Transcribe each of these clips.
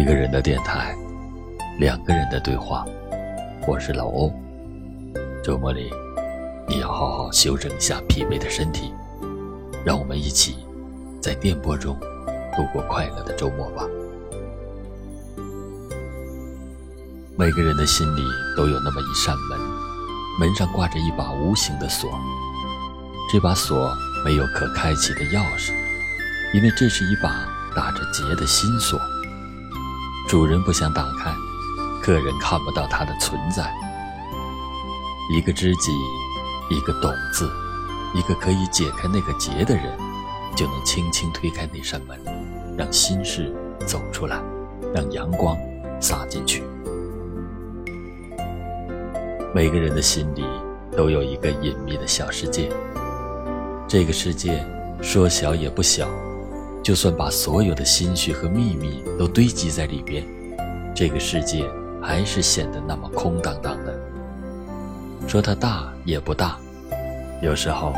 一个人的电台，两个人的对话。我是老欧。周末里，你要好好休整一下疲惫的身体。让我们一起在电波中度过快乐的周末吧。每个人的心里都有那么一扇门，门上挂着一把无形的锁。这把锁没有可开启的钥匙，因为这是一把打着结的心锁。主人不想打开，客人看不到它的存在。一个知己，一个懂字，一个可以解开那个结的人，就能轻轻推开那扇门，让心事走出来，让阳光洒进去。每个人的心里都有一个隐秘的小世界，这个世界说小也不小。就算把所有的心绪和秘密都堆积在里边，这个世界还是显得那么空荡荡的。说它大也不大，有时候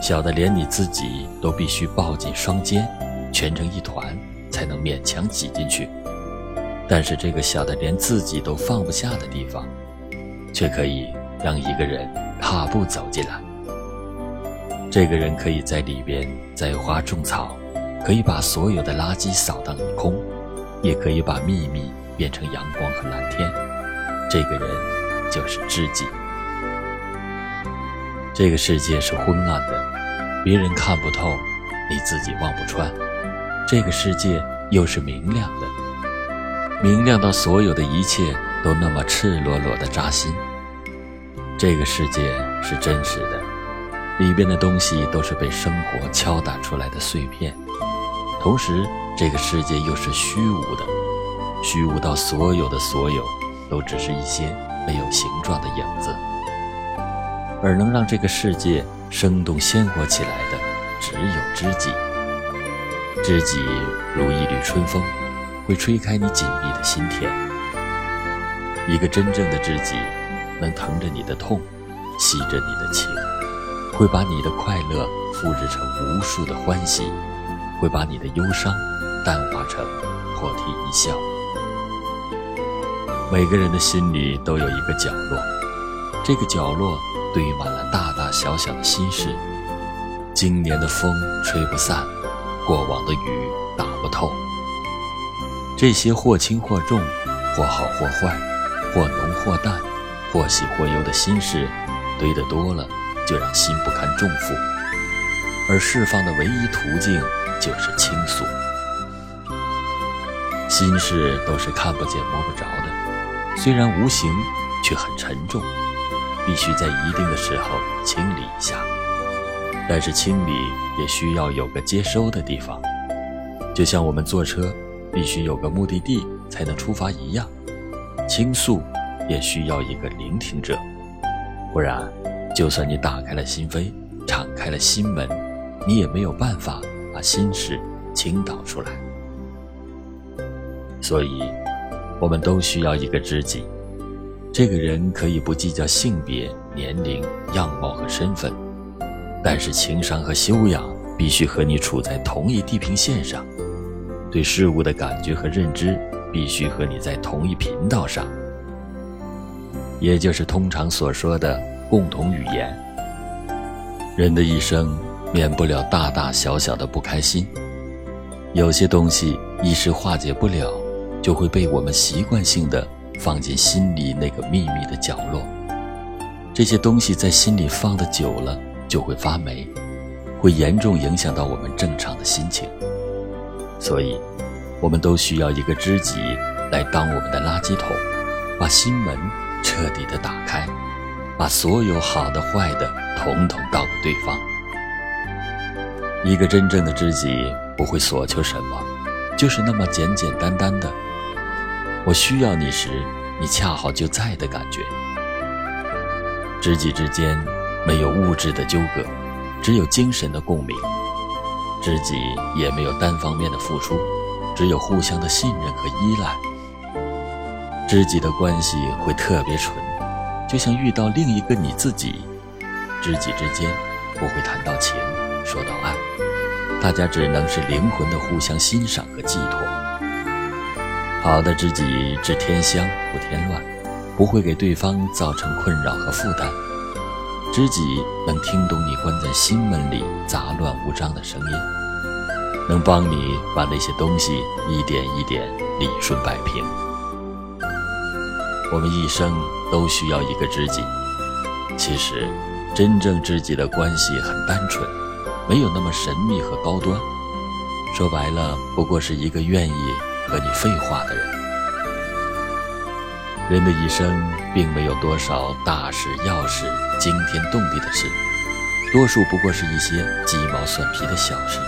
小的连你自己都必须抱紧双肩，蜷成一团，才能勉强挤进去。但是这个小的连自己都放不下的地方，却可以让一个人踏步走进来。这个人可以在里边栽花种草。可以把所有的垃圾扫荡一空，也可以把秘密变成阳光和蓝天。这个人就是知己。这个世界是昏暗的，别人看不透，你自己望不穿。这个世界又是明亮的，明亮到所有的一切都那么赤裸裸的扎心。这个世界是真实的，里边的东西都是被生活敲打出来的碎片。同时，这个世界又是虚无的，虚无到所有的所有都只是一些没有形状的影子。而能让这个世界生动鲜活起来的，只有知己。知己如一缕春风，会吹开你紧闭的心田。一个真正的知己，能疼着你的痛，吸着你的情，会把你的快乐复制成无数的欢喜。会把你的忧伤淡化成破涕一笑。每个人的心里都有一个角落，这个角落堆满了大大小小的心事。今年的风吹不散，过往的雨打不透。这些或轻或重，或好或坏，或浓或淡，或喜或忧的心事，堆得多了，就让心不堪重负。而释放的唯一途径。就是倾诉，心事都是看不见摸不着的，虽然无形，却很沉重，必须在一定的时候清理一下。但是清理也需要有个接收的地方，就像我们坐车必须有个目的地才能出发一样，倾诉也需要一个聆听者，不然，就算你打开了心扉，敞开了心门，你也没有办法。把心事倾倒出来，所以，我们都需要一个知己。这个人可以不计较性别、年龄、样貌和身份，但是情商和修养必须和你处在同一地平线上，对事物的感觉和认知必须和你在同一频道上，也就是通常所说的共同语言。人的一生。免不了大大小小的不开心，有些东西一时化解不了，就会被我们习惯性的放进心里那个秘密的角落。这些东西在心里放的久了，就会发霉，会严重影响到我们正常的心情。所以，我们都需要一个知己来当我们的垃圾桶，把心门彻底的打开，把所有好的坏的统统倒给对方。一个真正的知己不会索求什么，就是那么简简单单的。我需要你时，你恰好就在的感觉。知己之间没有物质的纠葛，只有精神的共鸣。知己也没有单方面的付出，只有互相的信任和依赖。知己的关系会特别纯，就像遇到另一个你自己。知己之间不会谈到情。说到爱，大家只能是灵魂的互相欣赏和寄托。好的知己只添香不添乱，不会给对方造成困扰和负担。知己能听懂你关在心门里杂乱无章的声音，能帮你把那些东西一点一点理顺摆平。我们一生都需要一个知己，其实，真正知己的关系很单纯，没有那么神秘和高端。说白了，不过是一个愿意。和你废话的人，人的一生并没有多少大事要事、惊天动地的事，多数不过是一些鸡毛蒜皮的小事。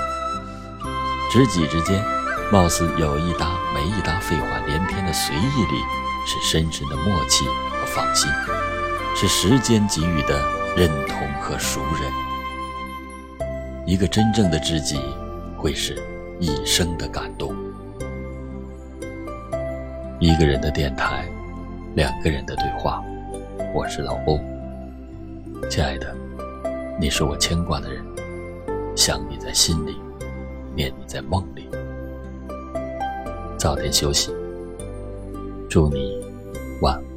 知己之间，貌似有一搭没一搭、废话连篇的随意里，是深深的默契和放心，是时间给予的认同和熟人。一个真正的知己，会是一生的感动。一个人的电台，两个人的对话。我是老欧，亲爱的，你是我牵挂的人，想你在心里，念你在梦里。早点休息，祝你晚安。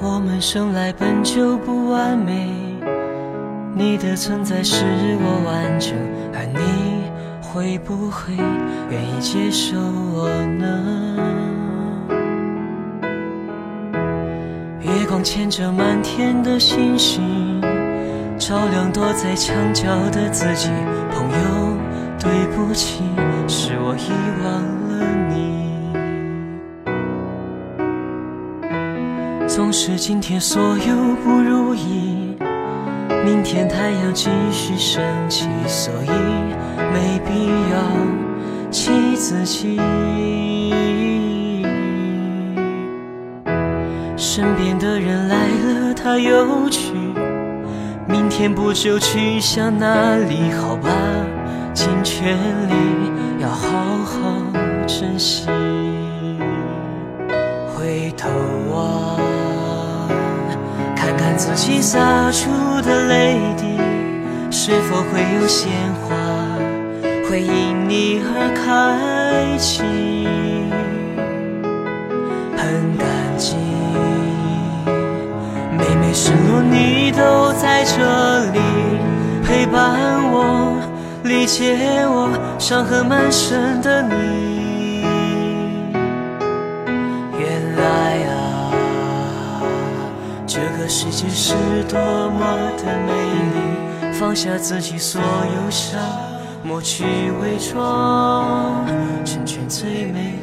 我们生来本就不完美。你的存在使我完整，而你会不会愿意接受我呢？月光牵着满天的星星，照亮躲在墙角的自己。朋友，对不起，是我遗忘了你。总是今天所有不如意。明天太阳继续升起，所以没必要气自己。身边的人来了，他又去，明天不就去向哪里？好吧，尽全力要好好珍惜。回头望。看自己洒出的泪滴，是否会有鲜花会因你而开启？很感激，每每失落你都在这里陪伴我，理解我伤痕满身的你。世界是多么的美丽，放下自己所有伤，抹去伪装，成全最美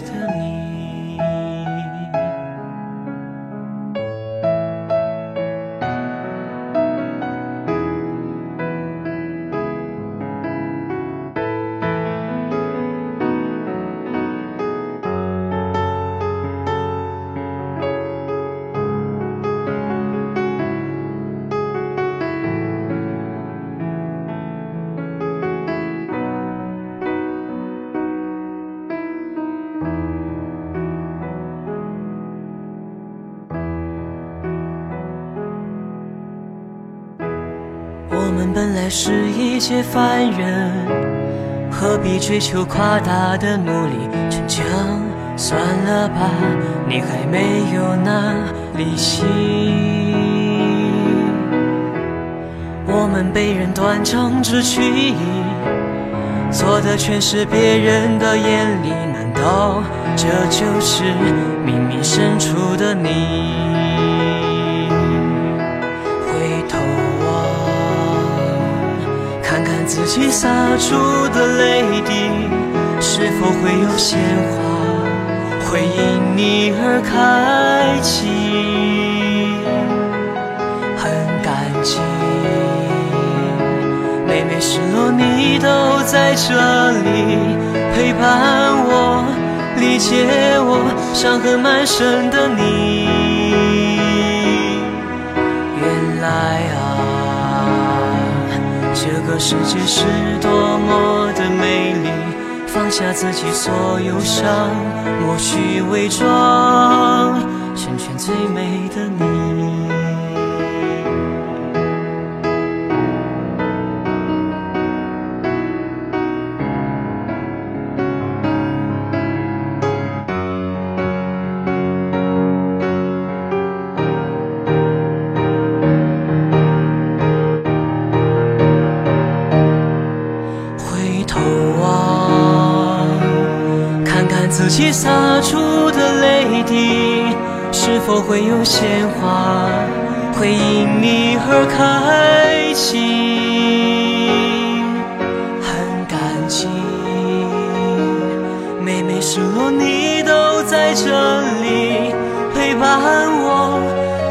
本来是一介凡人，何必追求夸大的努力？逞强算了吧，你还没有那力气。我们被人断章取义，错的全是别人的眼里，难道这就是冥冥深处的你？自己洒出的泪滴，是否会有鲜花会因你而开启？很感激，每每失落你都在这里陪伴我，理解我伤痕满身的你。世界是多么的美丽，放下自己所有伤，抹去伪装，成全最美的你。是否会有鲜花会因你而开启？很感激，每每失落你都在这里陪伴我，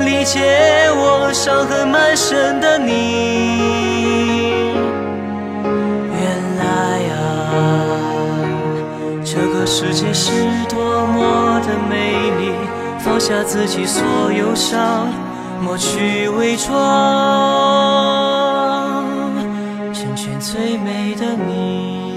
理解我伤痕满身的你。下自己所有伤，抹去伪装，成全最美的你。